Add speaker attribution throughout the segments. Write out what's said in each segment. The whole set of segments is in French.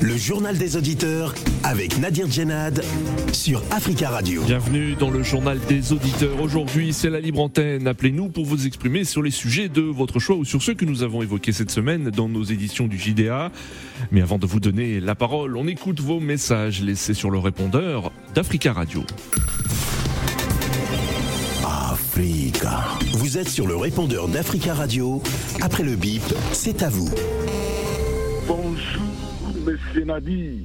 Speaker 1: Le journal des auditeurs avec Nadir Djenad sur Africa Radio.
Speaker 2: Bienvenue dans le journal des auditeurs. Aujourd'hui, c'est la libre antenne. Appelez-nous pour vous exprimer sur les sujets de votre choix ou sur ceux que nous avons évoqués cette semaine dans nos éditions du JDA. Mais avant de vous donner la parole, on écoute vos messages laissés sur le répondeur d'Africa Radio.
Speaker 1: Africa. Vous êtes sur le répondeur d'Africa Radio. Après le bip, c'est à vous.
Speaker 3: Bonjour, messieurs Nadir.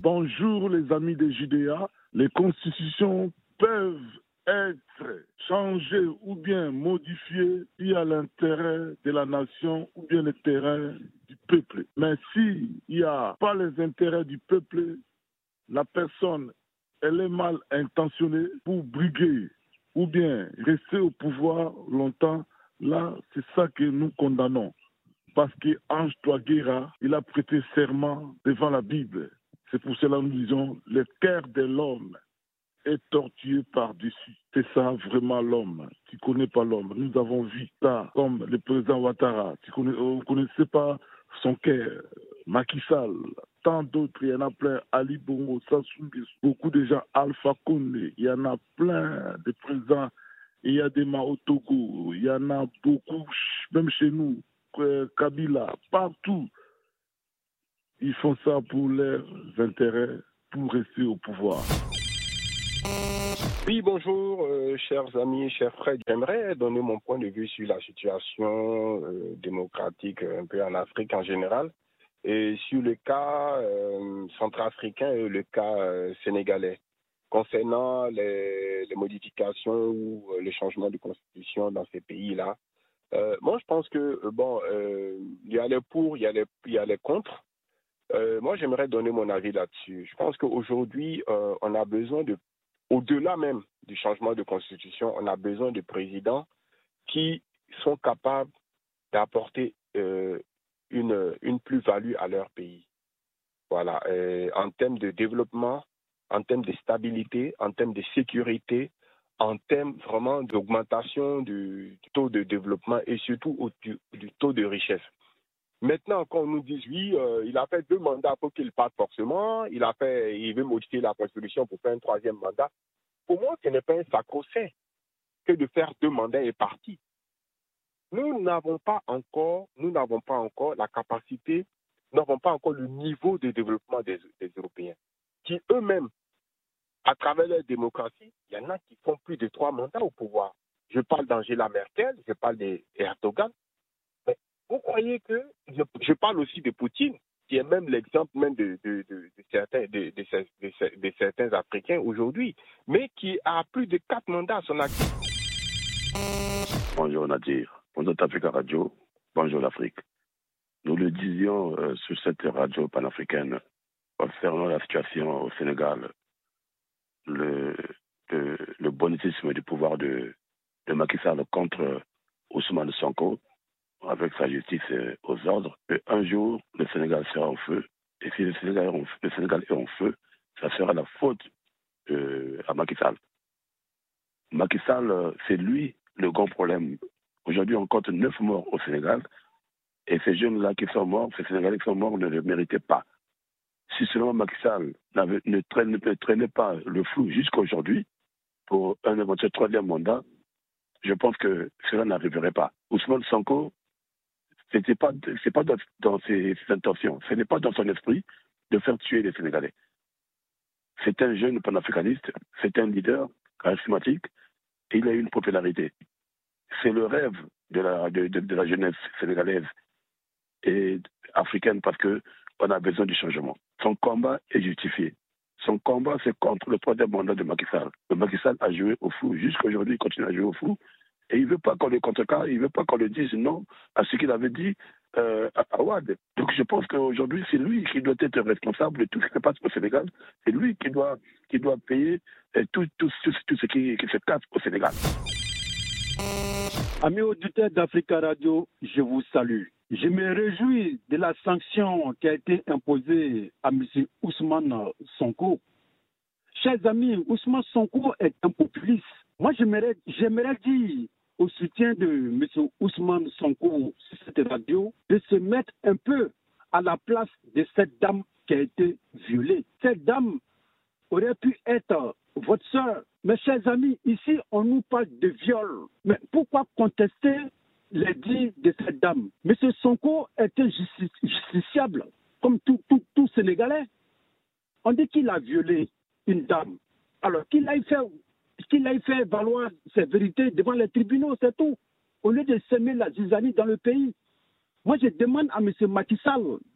Speaker 3: Bonjour, les amis des Judéa. Les constitutions peuvent être changées ou bien modifiées si à l'intérêt de la nation ou bien l'intérêt du peuple. Mais s'il n'y a pas les intérêts du peuple, la personne, elle est mal intentionnée pour briguer ou bien rester au pouvoir longtemps. Là, c'est ça que nous condamnons parce qu'Ange Touaguera, il a prêté serment devant la Bible. C'est pour cela que nous disons, le cœur de l'homme est tortueux par-dessus. C'est ça vraiment l'homme. Tu connais pas l'homme. Nous avons vu ça comme le président Ouattara. Tu connais, vous ne connaissez pas son cœur. Macky Sall, tant d'autres, il y en a plein. Ali Bongo, Sassou beaucoup de gens. Alpha Condé, il y en a plein de présidents. Il y a des Mao Togo, il y en a beaucoup, même chez nous. Kabila, partout. Ils font ça pour leurs intérêts, pour rester au pouvoir.
Speaker 4: Oui, bonjour, euh, chers amis, chers frères. J'aimerais donner mon point de vue sur la situation euh, démocratique un peu en Afrique en général et sur le cas euh, centrafricain et le cas sénégalais concernant les, modifications ou les changements de constitution dans ces pays-là. Euh, moi, je pense que bon, euh, il y a les pour, il y a les, il y a les contre. Euh, moi, j'aimerais donner mon avis là-dessus. Je pense qu'aujourd'hui, on a besoin de, au-delà même du changement de constitution, on a besoin de présidents qui sont capables d'apporter une, une plus-value à leur pays. Voilà, en termes de développement, en termes de stabilité, en termes de sécurité, en termes vraiment d'augmentation du, taux de développement et surtout du, taux de richesse. Maintenant, quand on nous dit oui, euh, il a fait deux mandats pour qu'il parte forcément, il a fait, il veut modifier la constitution pour faire un troisième mandat. Pour moi, ce n'est pas un sacro-saint que de faire deux mandats et partir. Nous n'avons pas encore, nous n'avons pas encore la capacité, nous n'avons pas encore le niveau de développement des, des Européens, qui eux-mêmes à travers la démocratie, il y en a qui font plus de trois mandats au pouvoir. Je parle d'Angela Merkel, je parle d'Erdogan. Mais vous croyez que je, parle aussi de Poutine, qui est même l'exemple même de, certains Africains aujourd'hui, mais qui a plus de quatre mandats à son actif.
Speaker 5: Bonjour Nadir, bonjour Africa Radio, bonjour l'Afrique. Nous le disions euh, sur cette radio panafricaine concernant la situation au Sénégal le, le, le bonitisme du pouvoir de, Macky Sall contre Ousmane Sonko, avec sa justice aux ordres, un jour, le Sénégal sera en feu. Et si le Sénégal est en feu, ça sera la faute euh, à Macky Sall. Macky Sall, c'est lui le grand problème. Aujourd'hui, on compte neuf morts au Sénégal. Et ces jeunes-là qui sont morts, ces Sénégalais qui sont morts, ne le méritaient pas si seulement Macky Sall ne, traînait pas le flou jusqu'à aujourd'hui pour un éventuel troisième mandat, je pense que cela n'arriverait pas. Ousmane Sanko, ce n'est pas, dans, ses, intentions, ce n'est pas dans son esprit de faire tuer les Sénégalais. C'est un jeune panafricaniste, c'est un leader charismatique, et il a une popularité. C'est le rêve de la, jeunesse sénégalaise et africaine parce que on a besoin du changement. Son combat est justifié. Son combat, c'est contre le troisième mandat de Macky Sall. Le Macky Sall a joué au fou. Jusqu'à aujourd'hui, il continue à jouer au fou. Et il ne veut pas qu'on le contrecarre, il ne veut pas qu'on le dise non à ce qu'il avait dit euh, à Ouad. Donc je pense qu'aujourd'hui, c'est lui qui doit être responsable de tout ce qui se passe au Sénégal. C'est lui qui doit, qui doit payer euh, tout, tout, tout, ce qui, se passe au Sénégal.
Speaker 6: Amis auditeurs d'Africa Radio, je vous salue. Je me réjouis de la sanction qui a été imposée à M. Ousmane Sonko. chers amis, Ousmane Sonko est un populiste. Moi, j'aimerais dire au soutien de M. Ousmane Sonko sur cette radio de se mettre un peu à la place de cette dame qui a été violée. Cette dame aurait pu être votre soeur. Mes chers amis, ici, on nous parle de viol. Mais pourquoi contester les dits de cette dame M. Sonko était justiciable, comme tout, Sénégalais? On dit qu'il a violé une dame. Alors qu'il aille faire qu'il faire valoir ses vérités devant les tribunaux, c'est tout. Au lieu de semer la zizanie dans le pays. Moi, je demande à M. Macky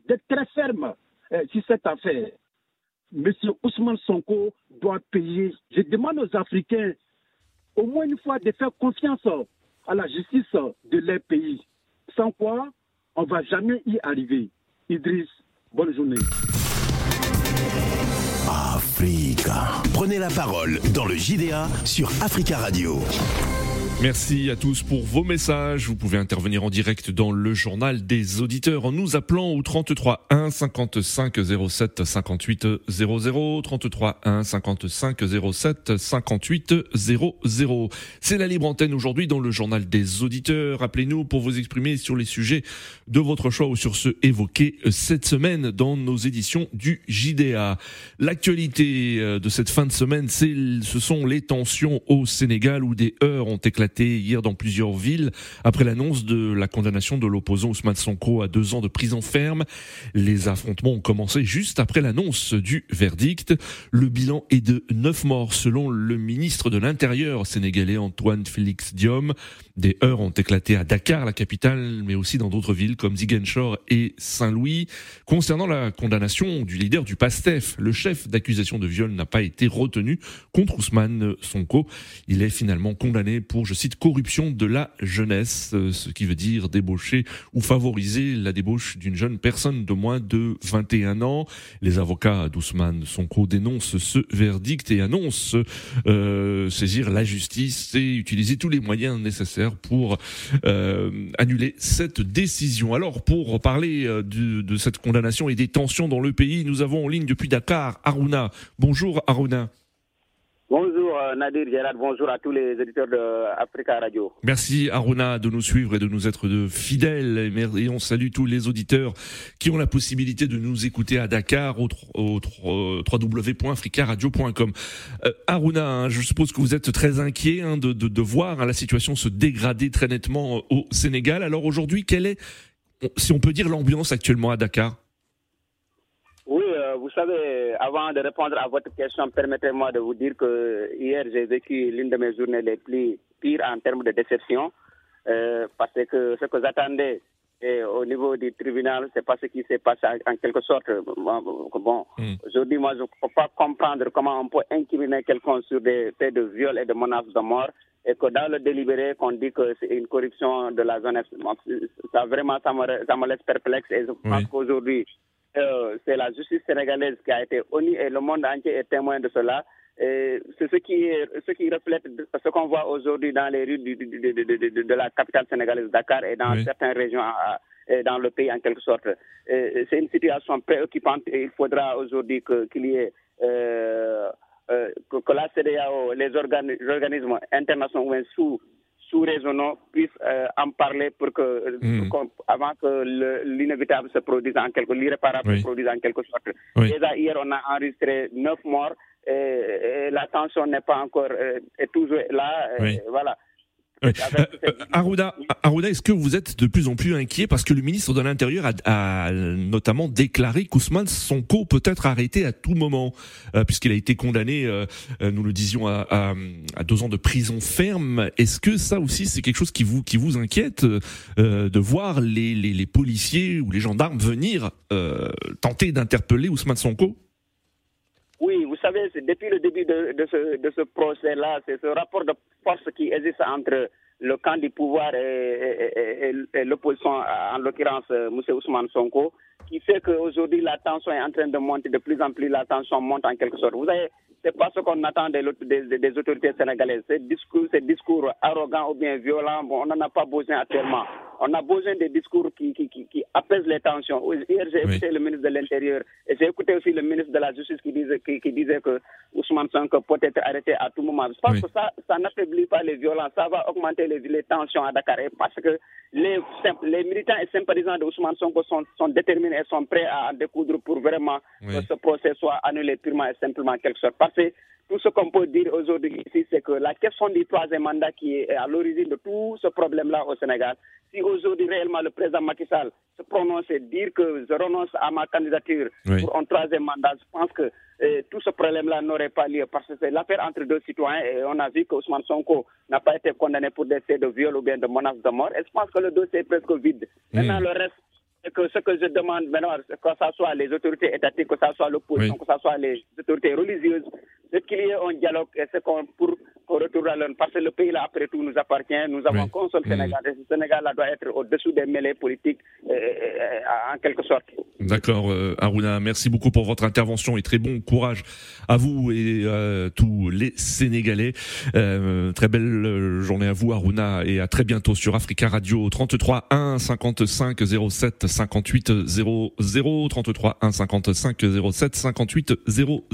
Speaker 6: d'être très ferme euh, sur cette affaire. M. Ousmane Sonko doit payer. Je demande aux Africains, au moins une fois, de faire confiance à la justice de leur pays. Sans quoi, on ne va jamais y arriver. Idriss, bonne journée.
Speaker 1: Africa. Prenez la parole dans le JDA sur Africa Radio.
Speaker 2: Merci à tous pour vos messages. Vous pouvez intervenir en direct dans le journal des auditeurs en nous appelant au 33 1 55 07 58 00 33 1 55 07 58 00. C'est la libre antenne aujourd'hui dans le journal des auditeurs. Appelez-nous pour vous exprimer sur les sujets de votre choix ou sur ceux évoqués cette semaine dans nos éditions du JDA. L'actualité euh, de cette fin de semaine, ce sont les tensions au Sénégal où des heures ont éclaté hier dans plusieurs villes après l'annonce de la condamnation de l'opposant Ousmane Sonko à deux ans de prison ferme. Les affrontements ont commencé juste après l'annonce du verdict. Le bilan est de neuf morts selon le ministre de l'Intérieur sénégalais Antoine Félix Diom. Des heurts ont éclaté à Dakar, la capitale, mais aussi dans d'autres villes comme Ziguinchor et Saint-Louis. Concernant la condamnation du leader du PASTEF, le chef d'accusation de viol n'a pas été retenu contre Ousmane Sonko. Il est finalement condamné pour, je cite, corruption de la jeunesse, euh, ce qui veut dire débaucher ou favoriser la débauche d'une jeune personne de moins de 21 ans. Les avocats d'Ousmane Sonko dénoncent ce verdict et annoncent euh, saisir la justice et utiliser tous les moyens nécessaires pour euh, annuler cette décision. Alors pour parler euh, de, cette condamnation et des tensions dans le pays, nous avons en ligne depuis Dakar Aruna. Bonjour Aruna.
Speaker 7: Bonjour euh, Nadir Gérard, bonjour à tous les éditeurs de Africa Radio.
Speaker 2: Merci Aruna de nous suivre et de nous être fidèles et on salue tous les auditeurs qui ont la possibilité de nous écouter à Dakar au, au, www.africaradio.com. Euh, Aruna, hein, je suppose que vous êtes très inquiet hein, de, voir la situation se dégrader très nettement au Sénégal. Alors aujourd'hui, quelle est, si on peut dire, l'ambiance actuellement à Dakar?
Speaker 7: Vous savez, avant de répondre à votre question, permettez-moi de vous dire que hier, j'ai vécu l'une de mes journées les plus pires en termes de déception, euh, parce que ce que j'attendais au niveau du tribunal, c'est pas ce qui s'est passé en, quelque sorte. Bon, hmm. aujourd'hui, moi, je ne peux pas comprendre comment on peut incriminer quelqu'un sur des faits de viol et de menaces de mort et que dans le délibéré, qu'on dit que c'est une corruption de la jeunesse. Ça, vraiment, ça me, ça me laisse perplexe et je pense qu'aujourd'hui, euh, c'est la justice sénégalaise qui a été honnie et le monde entier est témoin de cela. C'est ce qui, ce qui reflète ce qu'on voit aujourd'hui dans les rues de, la capitale sénégalaise Dakar et dans certaines régions dans le pays en quelque sorte. C'est une situation préoccupante et il faudra aujourd'hui qu'il y ait euh, euh, que, la CDAO, les, organismes internationaux sous sous-régionaux puissent euh, en parler pour que, hmm. avant que l'inévitable se produise en quelque l'irréparable se produise en quelque sorte. Déjà hier, on a enregistré neuf morts et, la tension n'est pas encore euh, est toujours là. voilà.
Speaker 2: Euh, Arruda, est-ce que vous êtes de plus en plus inquiet parce que le ministre de l'Intérieur a, notamment déclaré qu'Ousmane Sonko peut être arrêté à tout moment euh, puisqu'il a été condamné, euh, nous le disions, à, deux ans de prison ferme. Est-ce que ça aussi c'est quelque chose qui vous qui vous inquiète de voir les, les, policiers ou les gendarmes venir tenter d'interpeller Ousmane Sonko?
Speaker 7: Savez, depuis le début de, ce, de ce procès-là, c'est ce rapport de force qui existe entre le camp du pouvoir et, l'opposition, en l'occurrence euh, M. Ousmane Sonko, qui fait qu'aujourd'hui la tension est en train de monter, de plus en plus la tension monte en quelque sorte. Vous savez, c'est pas ce qu'on attend des, autorités sénégalaises. Ces discours, ces discours arrogants ou bien violents, on n'en a pas besoin actuellement. On a besoin des discours qui, qui, qui, apaisent les tensions. Hier, j'ai écouté le ministre de l'Intérieur et j'ai écouté aussi le ministre de la Justice qui disait, qui, disait que Ousmane Sonko peut être arrêté à tout moment. Je pense que ça, ça n'affaiblit pas les violences, ça va augmenter les, les tensions à Dakar parce que les, les militants et sympathisants de Ousmane Sonko sont, sont déterminés et sont prêts à en découdre pour vraiment que ce procès soit annulé purement et simplement quelque chose. Parce que tout ce qu'on peut dire aujourd'hui ici, c'est que la question du troisième mandat qui est à l'origine de tout ce problème-là au Sénégal, si aujourd'hui réellement le président Macky Sall se prononce et dire que je renonce à ma candidature pour un troisième mandat, je pense que eh, tout ce problème-là n'aurait pas lieu parce que c'est l'affaire entre deux citoyens et on a vu que Ousmane Sonko n'a pas été condamné pour des faits de viol ou bien de menace de mort. Et je pense que le dossier est presque vide. Maintenant, le reste, que ce que je demande maintenant, que ce soit les autorités étatiques, que ce soit l'opposition, que ce soit les autorités religieuses, c'est qu'il y ait un dialogue et c'est pour qu'on retourne à l'un. Parce que le pays, là, après tout, nous appartient. Nous avons qu'un seul Sénégal. Et ce Sénégal, là, doit être au-dessous des mêlées politiques, euh, euh, en quelque sorte.
Speaker 2: D'accord, euh, Aruna. Merci beaucoup pour votre intervention et très bon courage à vous et à tous les Sénégalais. très belle journée à vous, Aruna, et à très bientôt sur Africa Radio 33 1 55 07 58 00 33 1 55 07 58 00.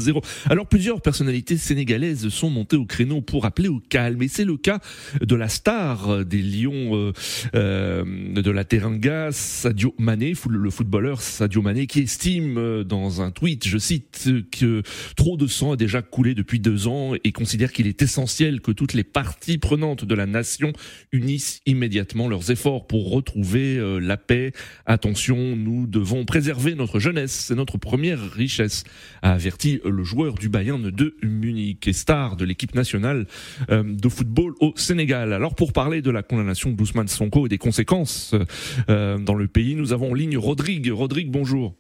Speaker 2: Alors plusieurs personnalités sénégalaises sont montées au créneau pour appeler au calme et c'est le cas de la star des Lions euh, euh de la Teranga, Sadio Mané, le footballeur Sadio Mané qui estime euh, dans un tweet, je cite, que trop de sang a déjà coulé depuis deux ans et considère qu'il est essentiel que toutes les parties prenantes de la nation unissent immédiatement leurs efforts pour retrouver la paix. Attention, nous devons préserver notre jeunesse, c'est notre première richesse, a averti le joueur du Bayern de Munich et star de l'équipe nationale de football au Sénégal. Alors pour parler de la condamnation d'Ousmane Sonko et des conséquences euh, dans le pays, nous avons en ligne Rodrigue. Rodrigue, bonjour.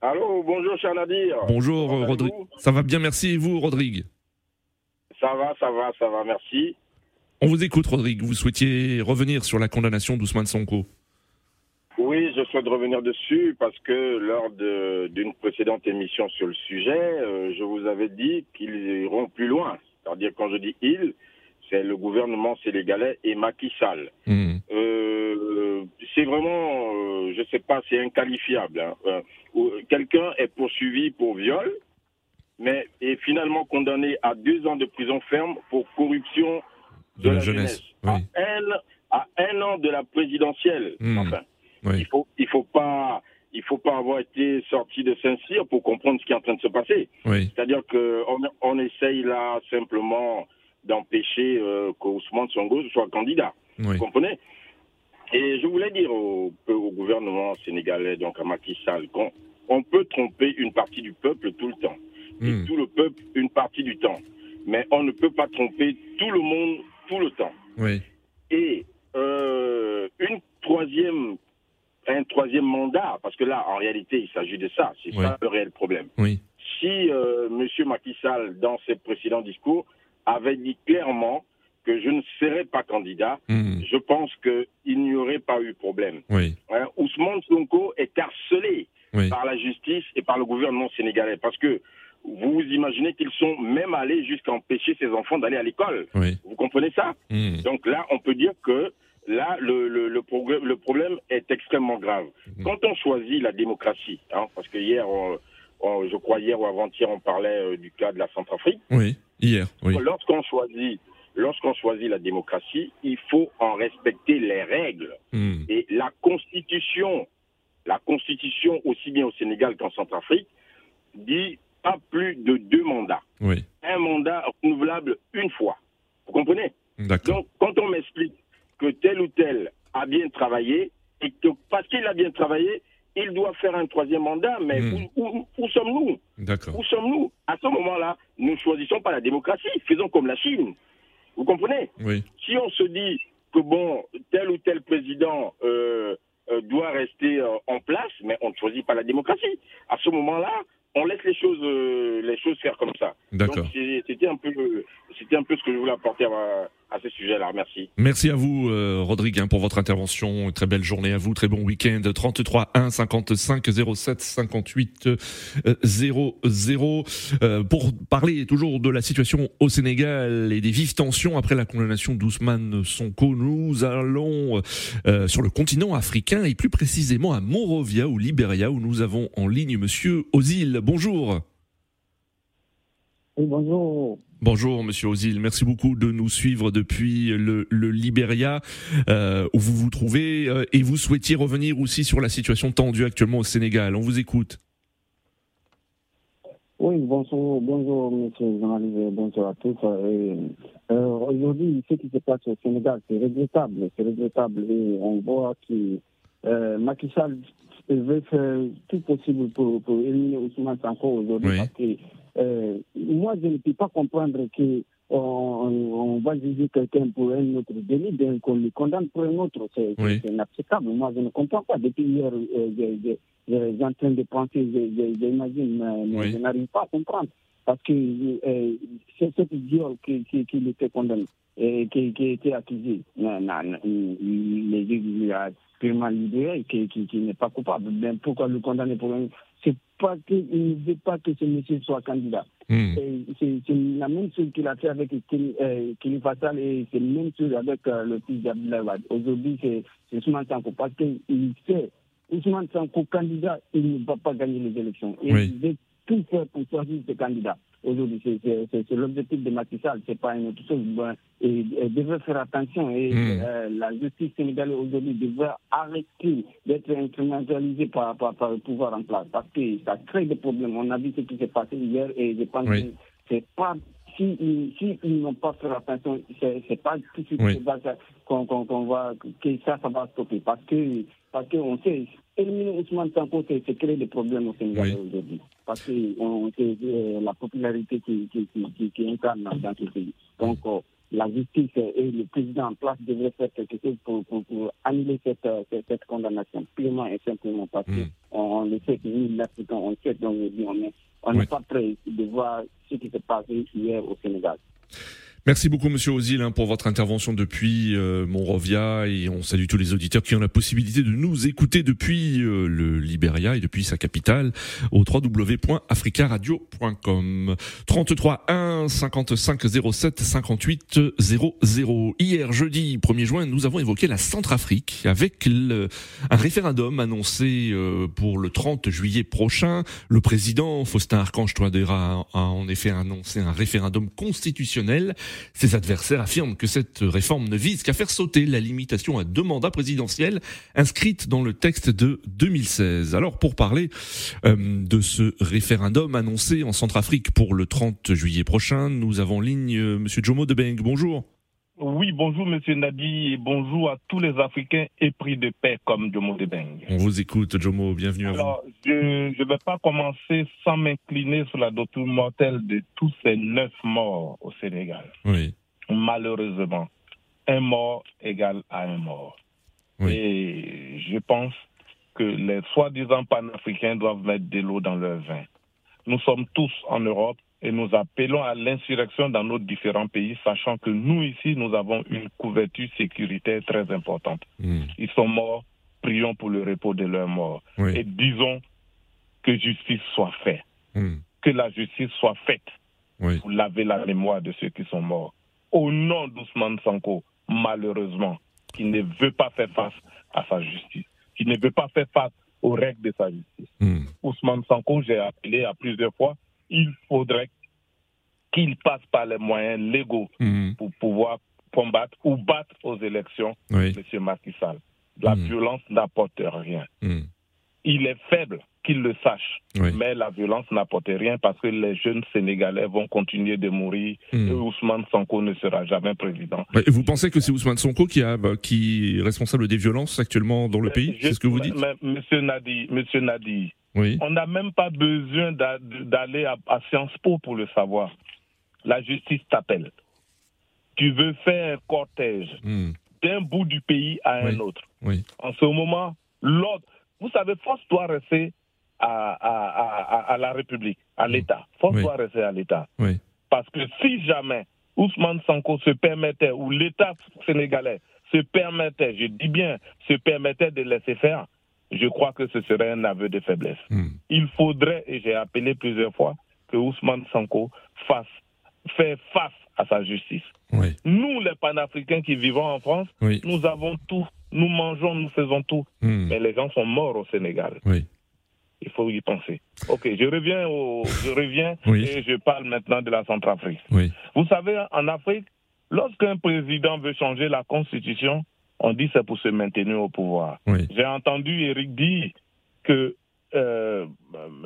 Speaker 8: Allô, bonjour cher Nadir.
Speaker 2: Bonjour Rodrigue. Ça va bien, merci et vous Rodrigue?
Speaker 8: Ça va, ça va, ça va, merci.
Speaker 2: On vous écoute Rodrigue, vous souhaitiez revenir sur la condamnation d'Ousmane Sonko?
Speaker 8: Oui, je souhaite revenir dessus parce que lors d'une précédente émission sur le sujet, euh, je vous avais dit qu'ils iront plus loin. C'est-à-dire, quand je dis ils, c'est le gouvernement sénégalais et Macky Sall. Euh, c'est vraiment, euh, je ne sais pas, c'est inqualifiable. Hein. Quelqu'un est poursuivi pour viol, mais est finalement condamné à deux ans de prison ferme pour corruption de, la, jeunesse. À, un, an de la présidentielle. Hmm. Enfin. Il faut, il faut pas, il faut pas avoir été sorti de Saint-Cyr pour comprendre ce qui est en train de se passer. C'est-à-dire qu'on on essaye là simplement d'empêcher euh, qu'Ousmane Sonko soit candidat. Vous comprenez? Et je voulais dire au, au, gouvernement sénégalais, donc à Macky Sall, qu'on on peut tromper une partie du peuple tout le temps. Et hmm. tout le peuple une partie du temps. Mais on ne peut pas tromper tout le monde tout le temps.
Speaker 2: Oui.
Speaker 8: Et euh, une troisième un troisième mandat, parce que là, en réalité, il s'agit de ça. C'est ça le réel problème.
Speaker 2: Oui.
Speaker 8: Si euh, M. Macky Sall, dans ses précédents discours, avait dit clairement que je ne serais pas candidat, hmm. je pense qu'il n'y aurait pas eu problème.
Speaker 2: Oui.
Speaker 8: Hein, Ousmane Sonko est harcelé par la justice et par le gouvernement sénégalais, parce que vous imaginez qu'ils sont même allés jusqu'à empêcher ses enfants d'aller à l'école. Vous comprenez ça? Hmm. Donc là, on peut dire que là, le, le, le, problème est extrêmement grave. Mhm. Quand on choisit la démocratie, hein, parce que hier, je crois hier ou avant-hier, on parlait euh, du cas de la Centrafrique.
Speaker 2: Oui, hier, oui.
Speaker 8: Lorsqu'on choisit, lorsqu'on choisit la démocratie, il faut en respecter les règles. Mhm. Et la Constitution, la Constitution, aussi bien au Sénégal qu'en Centrafrique, dit pas plus de deux mandats.
Speaker 2: Oui.
Speaker 8: Un mandat renouvelable une fois. Vous comprenez? Donc, quand on m'explique que tel ou tel a bien travaillé et que parce qu'il a bien travaillé, il doit faire un troisième mandat. Mais hmm. où, sommes-nous? Où sommes-nous? À ce moment-là, nous ne choisissons pas la démocratie. Faisons comme la Chine. Vous comprenez?
Speaker 2: Oui.
Speaker 8: Si on se dit que bon, tel ou tel président euh, euh, doit rester euh, en place, mais on ne choisit pas la démocratie. À ce moment-là, on laisse les choses, les choses faire comme ça.
Speaker 2: D'accord.
Speaker 8: C'était un peu, c'était un peu ce que je voulais apporter à, ce sujet-là. Merci.
Speaker 2: Merci à vous, euh, Rodrigue, hein, pour votre intervention. très belle journée à vous, très bon week-end. 33 1 55 07 58 00. pour parler toujours de la situation au Sénégal et des vives tensions après la condamnation d'Ousmane Sonko, nous allons euh, sur le continent africain et plus précisément à Monrovia ou Libéria où nous avons en ligne Monsieur Ozil. Bonjour.
Speaker 9: Oui, bonjour.
Speaker 2: Bonjour Monsieur Ozil, merci beaucoup de nous suivre depuis le, le Libéria euh, où vous vous trouvez euh, et vous souhaitiez revenir aussi sur la situation tendue actuellement au Sénégal. On vous écoute.
Speaker 9: Oui, bonjour, bonjour Monsieur journaliste, bonjour à tous. Euh, aujourd'hui, ce qui se passe au Sénégal, c'est regrettable, c'est regrettable et on voit que euh, Macky Sall veut faire tout possible pour, pour éliminer Ousmane Sanko aujourd'hui parce que euh, moi, je ne peux pas comprendre que on, on va juger quelqu'un pour un autre délit, bien qu'on le condamne pour un autre. C'est
Speaker 2: Oui.
Speaker 9: inacceptable. Moi, je ne comprends pas. Depuis hier, euh, j'ai en train de penser, j'imagine, mais, mais
Speaker 2: Oui.
Speaker 9: je n'arrive pas à comprendre. Parce que euh, c'est cet viol qui, qui, qui était condamné, et qui, qui était accusé. Non, non, non, il- a purement libéré, qui, qui, qui n'est pas coupable. Ben, pourquoi le condamner pour un... C'est pas qu'il ne veut pas que ce monsieur soit candidat.
Speaker 2: Hmm.
Speaker 9: C'est la même chose qu'il a fait avec Kili euh, Kili Fassal et c'est la même chose avec euh, le fils d'Abdoulaye Wade. Aujourd'hui, c'est c'est Ousmane Sanko parce qu'il sait, Ousmane Sanko, candidat, il ne va pas gagner les élections. Et
Speaker 2: Oui.
Speaker 9: Tout faire pour choisir ce candidat. Aujourd'hui, c'est- l'objectif de Macky Sall, c'est pas une autre chose. Ben, et, et devrait faire attention. Et
Speaker 2: Mm.
Speaker 9: euh, la justice sénégalaise aujourd'hui devrait arrêter d'être instrumentalisée par, par, par le pouvoir en place parce que ça crée des problèmes. On a vu ce qui s'est passé hier et je pense
Speaker 2: Oui.
Speaker 9: que c'est pas si, si ils n'ont pas fait attention, c'est pas tout de suite
Speaker 2: Oui.
Speaker 9: qu'on qu'on qu'on va que ça ça va stopper parce que parce que on sait éliminer Ousmane Sanko c'est c'est créer des problèmes au Sénégal
Speaker 2: Oui.
Speaker 9: aujourd'hui parce que on sait euh, la popularité qui qui, qui, qui, incarne dans ce pays donc euh, la justice et le président en place devraient faire quelque chose pour, pour, pour annuler cette, euh, cette, cette condamnation, purement et simplement parce que
Speaker 2: Mm.
Speaker 9: on, on le sait que nous, l'Africain, on sait donc on est on n'est
Speaker 2: Oui.
Speaker 9: pas prêt de voir ce qui s'est passé hier au Sénégal.
Speaker 2: Merci beaucoup Monsieur Ozil hein, pour votre intervention depuis euh, Monrovia et on salue tous les auditeurs qui ont la possibilité de nous écouter depuis euh, le Liberia et depuis sa capitale au www.africaradio.com 33 1 55 07 58 00. Hier jeudi 1er juin, nous avons évoqué la Centrafrique avec le- un référendum annoncé euh, pour le 30 juillet prochain. Le président Faustin Archange Touadéra a en effet annoncé un référendum constitutionnel ses adversaires affirment que cette réforme ne vise qu'à faire sauter la limitation à deux mandats présidentiels inscrite dans le texte de 2016. Alors pour parler euh, de ce référendum annoncé en Centrafrique pour le 30 juillet prochain, nous avons en ligne euh, Monsieur Jomo Debeng. Bonjour.
Speaker 10: Oui, bonjour Monsieur Nadi et bonjour à tous les Africains épris de paix comme Jomo Debeng.
Speaker 2: On vous écoute Jomo, bienvenue à vous.
Speaker 10: Alors, je ne vais pas commencer sans m'incliner sur la doctrine mortelle de tous ces neuf morts au Sénégal.
Speaker 2: Oui,
Speaker 10: Malheureusement, un mort égale à un mort.
Speaker 2: Oui.
Speaker 10: Et je pense que les soi-disant panafricains doivent mettre de l'eau dans leur vin. Nous sommes tous en Europe et nous appelons à l'insurrection dans nos différents pays, sachant que nous ici, nous avons une couverture sécuritaire très importante.
Speaker 2: Hmm.
Speaker 10: Ils sont morts, prions pour le repos de leurs morts.
Speaker 2: Oui.
Speaker 10: Et disons que justice soit faite,
Speaker 2: Hmm.
Speaker 10: que la justice soit faite
Speaker 2: Oui.
Speaker 10: pour laver la mémoire de ceux qui sont morts. Au nom d'Ousmane Sanko, malheureusement, qui ne veut pas faire face à sa justice, qui ne veut pas faire face aux règles de sa justice.
Speaker 2: Hmm.
Speaker 10: Ousmane Sanko, j'ai appelé à plusieurs fois, il faudrait qu'il passe par les moyens légaux
Speaker 2: Hmm.
Speaker 10: pour pouvoir combattre ou battre aux élections
Speaker 2: Oui.
Speaker 10: M. Macky Sall. La
Speaker 2: Mm.
Speaker 10: violence n'apporte rien.
Speaker 2: Hmm.
Speaker 10: Il est faible, qu'il le sache.
Speaker 2: Oui.
Speaker 10: Mais la violence n'apporte rien parce que les jeunes Sénégalais vont continuer de mourir et Ousmane Sanko ne sera jamais président.
Speaker 2: Et Vous pensez que c'est Ousmane Sonko qui, a, bah, qui est responsable des violences actuellement dans le pays? C'est ce que vous dites?
Speaker 10: Monsieur Nadi, Monsieur Nadi,
Speaker 2: Oui.
Speaker 10: on n'a même pas besoin d'a- d'aller à, à Sciences Po pour le savoir. La justice t'appelle. Tu veux faire un cortège
Speaker 2: Hmm.
Speaker 10: d'un bout du pays à
Speaker 2: Oui.
Speaker 10: un autre.
Speaker 2: Oui.
Speaker 10: En ce moment, l'ordre. Vous savez, force doit rester à, à- la République, à l'État. Force doit rester à l'État. Parce que si jamais Ousmane Sanko se permettait, ou l'État sénégalais se permettait, je dis bien, se permettait de laisser faire, je crois que ce serait un aveu de faiblesse. Il faudrait, et j'ai appelé plusieurs fois, que Ousmane Sanko fasse, fait face à sa justice. Nous, les panafricains qui vivons en France, nous avons tout, nous mangeons, nous faisons tout, mais les gens sont morts au Sénégal. Il faut y penser. Ok, je reviens, au, je reviens et je parle maintenant de la Centrafrique. Vous savez, en Afrique, lorsqu'un président veut changer la constitution, on dit c'est pour se maintenir au pouvoir. J'ai entendu Eric dire que euh,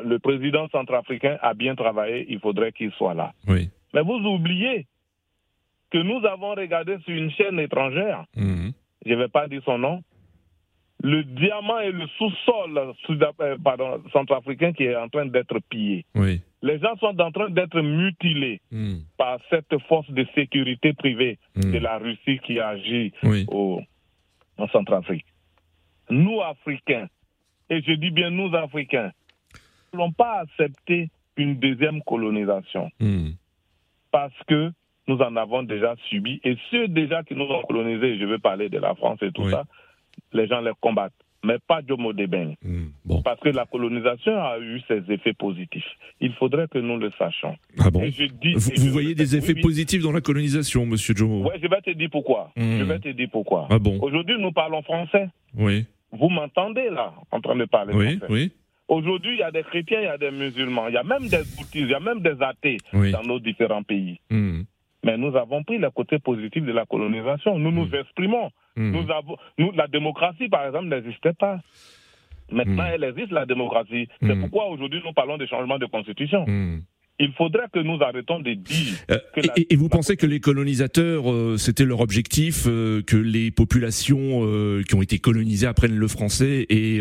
Speaker 10: le président centrafricain a bien travaillé, il faudrait qu'il soit là. Mais vous oubliez que nous avons regardé sur une chaîne étrangère,
Speaker 2: Mhm.
Speaker 10: je ne vais pas dire son nom, le diamant et le sous-sol sud- euh, pardon, centrafricain qui est en train d'être pillé.
Speaker 2: Oui.
Speaker 10: Les gens sont en train d'être mutilés
Speaker 2: Hmm.
Speaker 10: par cette force de sécurité privée de la Russie qui agit au, en Centrafrique. Nous, Africains, et je dis bien nous, Africains, ne voulons pas accepter une deuxième colonisation
Speaker 2: Hmm.
Speaker 10: parce que nous en avons déjà subi. Et ceux déjà qui nous ont colonisés, je veux parler de la France et tout ça, les gens les combattent. Mais pas Jomo Debeng. Parce que la colonisation a eu ses effets positifs. Il faudrait que nous le sachions.
Speaker 2: Ah bon
Speaker 10: Et je dis-
Speaker 2: Vous,
Speaker 10: et
Speaker 2: vous
Speaker 10: je-
Speaker 2: voyez des
Speaker 10: oui,
Speaker 2: effets
Speaker 10: oui.
Speaker 2: positifs dans la colonisation, monsieur Jomo
Speaker 10: Ouais, je vais te dire pourquoi.
Speaker 2: Hmm.
Speaker 10: Je vais te dire pourquoi.
Speaker 2: Ah bon
Speaker 10: Aujourd'hui, nous parlons français.
Speaker 2: Oui.
Speaker 10: Vous m'entendez là, en train de parler
Speaker 2: Oui,
Speaker 10: français?
Speaker 2: oui.
Speaker 10: Aujourd'hui, il y a des chrétiens, il y a des musulmans, il y a même des bouddhistes, il y a même des athées
Speaker 2: Oui.
Speaker 10: dans nos différents pays.
Speaker 2: Hmm.
Speaker 10: Mais nous avons pris le côté positif de la colonisation. Nous nous exprimons.
Speaker 2: Hmm.
Speaker 10: Nous avons, nous, la démocratie, par exemple, n'existait pas. Maintenant,
Speaker 2: Hmm.
Speaker 10: elle existe, la démocratie. C'est pourquoi aujourd'hui, nous parlons de changement de constitution. Il faudrait que nous arrêtons de dire
Speaker 2: Euh,
Speaker 10: que
Speaker 2: et,
Speaker 10: la-
Speaker 2: et- et vous pensez que les colonisateurs, euh, c'était leur objectif, euh, que les populations qui ont été colonisées apprennent le français et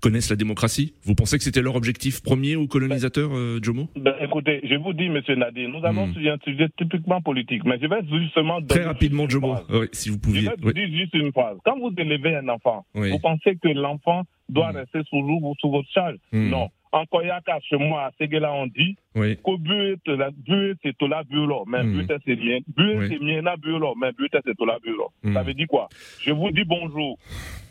Speaker 2: connaissent la démocratie? Vous pensez que c'était leur objectif premier aux colonisateurs, Jomo?
Speaker 10: Ben, écoutez, je vous dis, Monsieur Nadir, nous avons
Speaker 2: Hmm.
Speaker 10: un sujet typiquement politique, mais je vais justement...
Speaker 2: Très rapidement, Jomo. Oui, si vous
Speaker 10: Je
Speaker 2: pouviez.
Speaker 10: vais
Speaker 2: Oui.
Speaker 10: vous dire juste une phrase. Quand vous élevez un enfant,
Speaker 2: Oui.
Speaker 10: vous pensez que l'enfant doit rester toujours sous votre charge?
Speaker 2: Hmm.
Speaker 10: Non. En Koyaka, chez moi, à Séguéla, on dit
Speaker 2: Oui.
Speaker 10: que but la but c'est tout la bureau, mais
Speaker 2: Hmm.
Speaker 10: but c'est bien, but c'est bien la bureau, mais but c'est tout la bureau. Ça veut dire quoi? Je vous dis bonjour.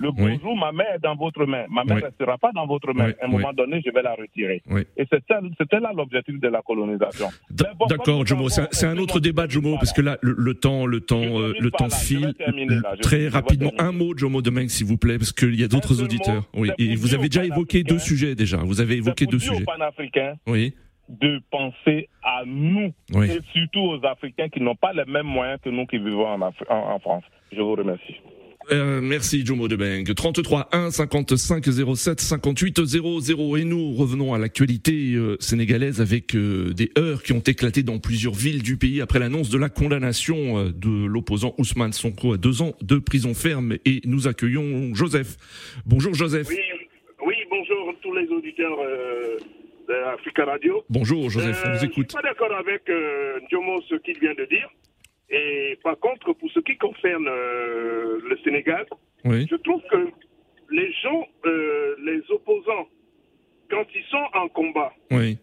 Speaker 10: Le bonjour, ma main est dans votre main. Ma main ne restera pas dans votre main. À un moment donné, je vais la retirer.
Speaker 2: Oui.
Speaker 10: Et c'est c'était là l'objectif de la colonisation. Mais
Speaker 2: D'accord, Jomo. C'est un- c'est autre débat, Jomo, parce que là, le, temps, le temps, euh, le temps
Speaker 10: là,
Speaker 2: file.
Speaker 10: là,
Speaker 2: Très rapidement, un mot, Jomo Demain, s'il vous plaît, parce qu'il y a d'autres auditeurs. Oui.
Speaker 10: c'est
Speaker 2: Et vous avez déjà évoqué deux sujets déjà. Vous avez évoqué
Speaker 10: pour
Speaker 2: deux sujets.
Speaker 10: panafricains
Speaker 2: Oui.
Speaker 10: de penser à nous
Speaker 2: Oui.
Speaker 10: et surtout aux Africains qui n'ont pas les mêmes moyens que nous qui vivons en, Afri- en- en France. Je vous remercie.
Speaker 2: Euh, merci Jomo Debeng. 33 1 55 07 58 00 et nous revenons à l'actualité euh, sénégalaise avec euh, des heurts qui ont éclaté dans plusieurs villes du pays après l'annonce de la condamnation euh, de l'opposant Ousmane Sonko à deux ans de prison ferme et nous accueillons Joseph. Bonjour Joseph.
Speaker 11: Oui, bonjour tous les auditeurs euh, d'Africa Radio.
Speaker 2: Bonjour Joseph, on
Speaker 11: Euh,
Speaker 2: vous
Speaker 11: Je
Speaker 2: écoute.
Speaker 11: suis pas d'accord avec euh, Njomo ce qu'il vient de dire. Et par contre, pour ce qui concerne le Sénégal,
Speaker 2: Oui.
Speaker 11: je trouve que les gens, les opposants, quand ils sont en combat,
Speaker 2: Oui.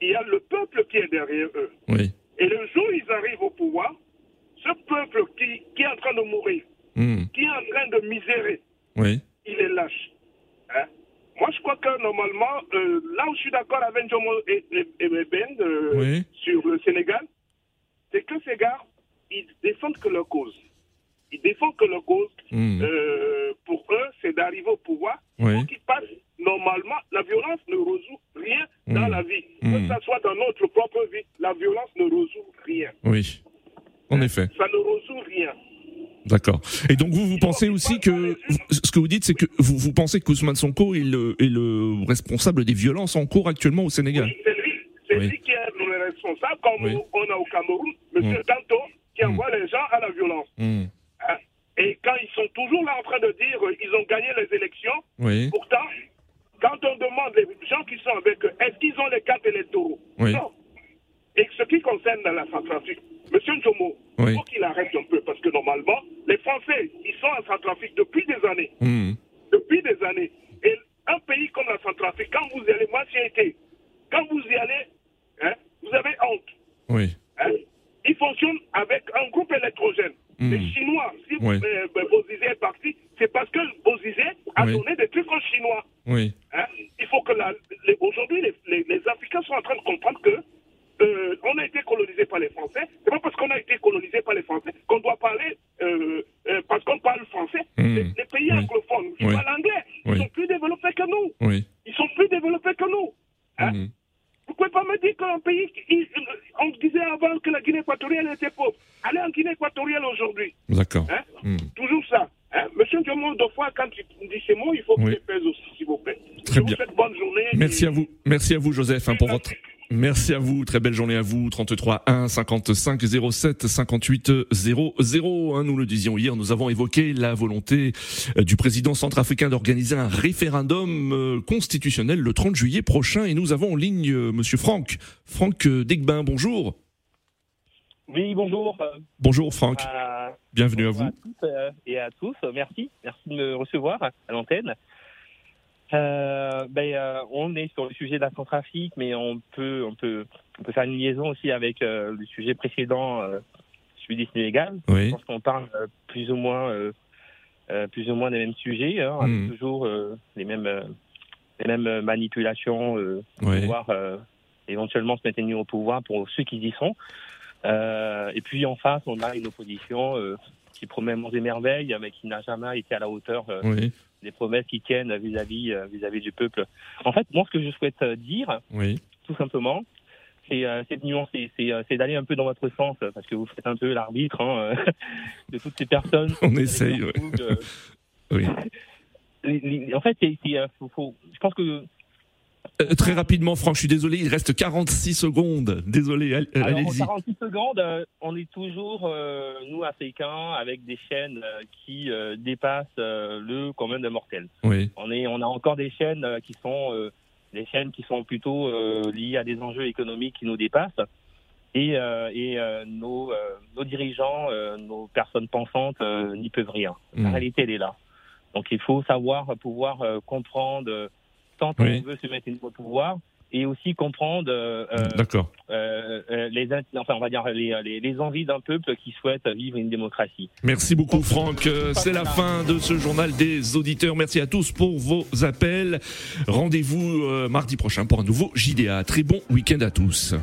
Speaker 11: il y a le peuple qui est derrière eux.
Speaker 2: Oui.
Speaker 11: Et le jour où ils arrivent au pouvoir, ce peuple qui, qui est en train de mourir,
Speaker 2: Hmm.
Speaker 11: qui est en train de misérer,
Speaker 2: Oui.
Speaker 11: il est lâche. Hein? Moi, je crois que normalement, euh, là où je suis d'accord avec Jomo et, et, et Ben euh,
Speaker 2: Oui.
Speaker 11: sur le Sénégal, c'est que ces gars, ils défendent que leur cause. Ils défendent que leur cause.
Speaker 2: Hmm.
Speaker 11: Euh, pour eux, c'est d'arriver au pouvoir.
Speaker 2: Oui.
Speaker 11: Pour qu'ils passent normalement. La violence ne résout rien
Speaker 2: Hmm.
Speaker 11: dans la vie.
Speaker 2: Hmm.
Speaker 11: Que ce soit dans notre propre vie, la violence ne résout rien.
Speaker 2: Oui. En effet.
Speaker 11: Ça ne résout rien.
Speaker 2: D'accord. Et donc vous, vous pensez aussi que ce que vous dites, c'est que vous, vous pensez qu'Ousmane Sonko est le, est le responsable des violences en cours actuellement au Sénégal.
Speaker 11: C'est lui, c'est
Speaker 2: Oui.
Speaker 11: lui qui est le responsable, comme
Speaker 2: Oui.
Speaker 11: on a au Cameroun, M.
Speaker 2: Mm.
Speaker 11: Danto, qui envoie les gens à la violence.
Speaker 2: Hmm.
Speaker 11: Hein? Et quand ils sont toujours là en train de dire euh, ils ont gagné les élections,
Speaker 2: Oui.
Speaker 11: pourtant, quand on demande les gens qui sont avec eux, est-ce qu'ils ont les cartes électoraux?
Speaker 2: Oui.
Speaker 11: Non. Et ce qui concerne la Centrafrique, M. Njomo, il
Speaker 2: Oui.
Speaker 11: faut qu'il arrête un peu, parce que normalement, les Français, ils sont en Centrafrique depuis des années.
Speaker 2: Hmm.
Speaker 11: Depuis des années. Et un pays comme la Centrafrique, quand vous y allez, moi j'y ai été, quand vous y allez, hein, vous avez honte.
Speaker 2: Oui.
Speaker 11: Hein? Ils fonctionnent avec les
Speaker 2: Hmm.
Speaker 11: Chinois, si
Speaker 2: Ouais.
Speaker 11: euh, ben, Bozizé est parti, c'est parce que Bozizé a
Speaker 2: Oui.
Speaker 11: donné des trucs aux Chinois.
Speaker 2: Oui.
Speaker 11: Hein, il faut que les- aujourd'hui les, les- les Africains sont en train de comprendre que euh, on a été colonisé par les Français. C'est pas parce qu'on a été colonisé par les Français qu'on doit parler euh, euh, parce qu'on parle français.
Speaker 2: Hmm.
Speaker 11: Les, les pays anglophones, qui
Speaker 2: Oui.
Speaker 11: parlent anglais, ils
Speaker 2: Oui.
Speaker 11: sont plus développés que nous.
Speaker 2: Oui.
Speaker 11: Ils sont plus développés que nous. Hein?
Speaker 2: Hmm.
Speaker 11: Vous pouvez pas me dire qu'un pays, il- on disait avant que la Guinée équatoriale était pauvre. Allez en Guinée équatoriale aujourd'hui.
Speaker 2: D'accord.
Speaker 11: Hein?
Speaker 2: Hmm.
Speaker 11: Toujours ça. Hein? Monsieur Diomond, deux fois, quand il dit ces mots, il faut
Speaker 2: Oui.
Speaker 11: qu'il les pèse aussi, s'il vous plaît.
Speaker 2: Très
Speaker 11: Je
Speaker 2: bien.
Speaker 11: vous souhaite bonne journée.
Speaker 2: Merci à vous. Merci à vous, Joseph, hein, pour votre. Merci à vous. Très belle journée à vous. 33 1 55 07 58 00. hein, nous le disions hier, nous avons évoqué la volonté euh, du président centrafricain d'organiser un référendum euh, constitutionnel le 30 juillet prochain. Et nous avons en ligne euh, Monsieur Franck. Franck Degbin, bonjour.
Speaker 12: Oui, bonjour.
Speaker 2: Bonjour Franck.
Speaker 12: euh,
Speaker 2: Bienvenue à vous.
Speaker 12: toutes, euh, et à tous. Merci. Merci de me recevoir à l'antenne. Euh, ben, euh, on est sur le sujet de la Centrafrique, mais on peut, on peut, on peut faire une liaison aussi avec euh, le sujet précédent, celui du Sénégal.
Speaker 2: Oui.
Speaker 12: Je pense qu'on parle plus ou moins, plus ou moins des mêmes sujets, hein, avec
Speaker 2: Mhm.
Speaker 12: toujours les mêmes, les mêmes manipulations pour
Speaker 2: Ouais.
Speaker 12: pouvoir éventuellement se maintenir au pouvoir pour ceux qui y sont. Et puis en face, on a une opposition qui promet monts et merveilles, mais qui n'a jamais été à la hauteur
Speaker 2: Oui.
Speaker 12: Des promesses qui tiennent vis-à-vis euh, vis-à-vis du peuple. En fait, moi, ce que je souhaite euh, dire,
Speaker 2: Oui.
Speaker 12: tout simplement, c'est euh, de nuancer, c'est euh, c'est d'aller un peu dans votre sens, parce que vous faites un peu l'arbitre hein, de toutes ces personnes.
Speaker 2: On essaye, ouais. Oui.
Speaker 12: les- les- en fait, faut- je pense que
Speaker 2: Euh, très rapidement, Franck, je suis désolé, il reste 46 secondes. Désolé, euh,
Speaker 12: Alors, en
Speaker 2: allez-y.
Speaker 12: 46 secondes, euh, on est toujours, euh, nous, africains, avec des chaînes qui dépassent le commun de mortels.
Speaker 2: Oui.
Speaker 12: On, est, on a encore des chaînes qui sont des chaînes qui sont plutôt liées à des enjeux économiques qui nous dépassent. Et, et nos, nos dirigeants, nos personnes pensantes n'y peuvent rien. La
Speaker 2: Mm.
Speaker 12: réalité, elle est là. Donc il faut savoir pouvoir comprendre euh, tant
Speaker 2: Oui.
Speaker 12: on veut se mettre au pouvoir et aussi comprendre euh, euh, euh, les, enfin, on va dire les, les, les envies d'un peuple qui souhaite vivre une démocratie.
Speaker 2: Merci beaucoup Franck. C'est la fin de ce journal des auditeurs. Merci à tous pour vos appels. Rendez-vous euh, mardi prochain pour un nouveau JDA. Très bon week-end à tous.